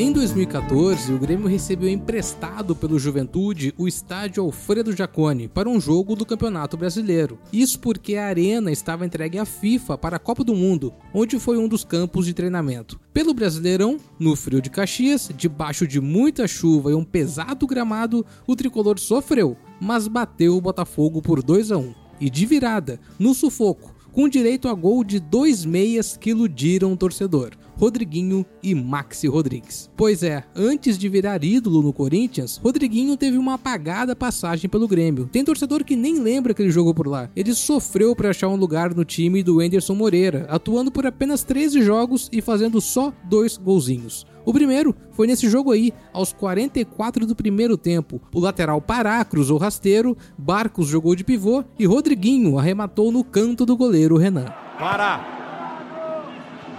Em 2014, o Grêmio recebeu emprestado pelo Juventude o estádio Alfredo Jaconi para um jogo do Campeonato Brasileiro. Isso porque a arena estava entregue à FIFA para a Copa do Mundo, onde foi um dos campos de treinamento. Pelo Brasileirão, no frio de Caxias, debaixo de muita chuva e um pesado gramado, o tricolor sofreu, mas bateu o Botafogo por 2 a 1 e de virada, no sufoco, com direito a gol de dois meias que iludiram o torcedor. Rodriguinho e Maxi Rodrigues. Pois é, antes de virar ídolo no Corinthians, Rodriguinho teve uma apagada passagem pelo Grêmio. Tem torcedor que nem lembra que ele jogou por lá. Ele sofreu para achar um lugar no time do Anderson Moreira, atuando por apenas 13 jogos e fazendo só dois golzinhos. O primeiro foi nesse jogo aí, aos 44 do primeiro tempo. O lateral Pará cruzou rasteiro, Barcos jogou de pivô e Rodriguinho arrematou no canto do goleiro Renan. Pará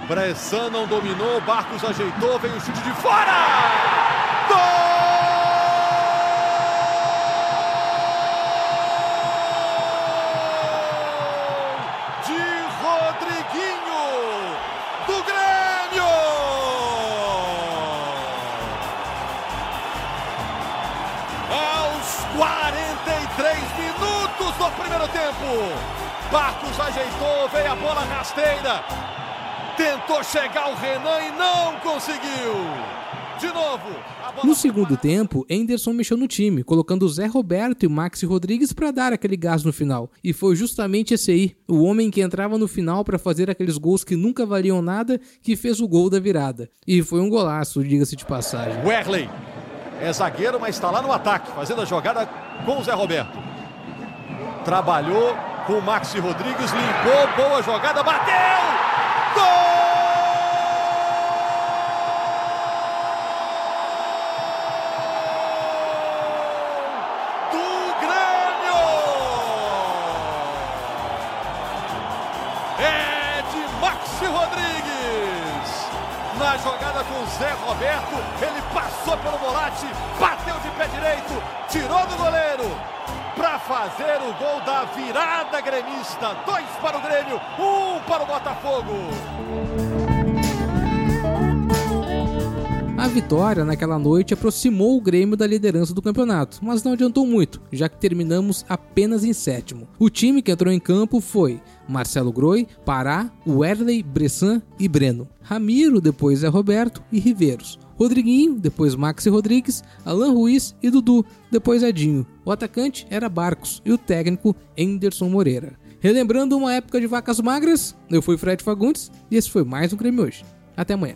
Bressan não dominou, Barcos ajeitou, vem o chute de fora! Gol! De Rodriguinho, do Grêmio! Aos 43 minutos do primeiro tempo, Barcos ajeitou, veio a bola rasteira. Tentou chegar o Renan e não conseguiu. De novo. No segundo tempo, Henderson mexeu no time, colocando Zé Roberto e Maxi Rodrigues para dar aquele gás no final. E foi justamente esse aí, o homem que entrava no final para fazer aqueles gols que nunca valiam nada, que fez o gol da virada. E foi um golaço, diga-se de passagem. Werley é zagueiro, mas está lá no ataque, fazendo a jogada com o Zé Roberto. Trabalhou com o Maxi Rodrigues, limpou, boa jogada, bateu! É Maxi Rodrigues. Na jogada com Zé Roberto, ele passou pelo volante, bateu de pé direito, tirou do goleiro para fazer o gol da virada gremista. Dois para o Grêmio, um para o Botafogo. A vitória naquela noite aproximou o Grêmio da liderança do campeonato, mas não adiantou muito, já que terminamos apenas em sétimo. O time que entrou em campo foi Marcelo Groi, Pará, Werley, Bressan e Breno. Ramiro, depois é Roberto e Riveiros. Rodriguinho, depois Maxi Rodrigues, Alan Ruiz e Dudu, depois Edinho. O atacante era Barcos e o técnico Enderson Moreira. Relembrando uma época de vacas magras, eu fui Fred Fagundes e esse foi mais um Grêmio hoje. Até amanhã.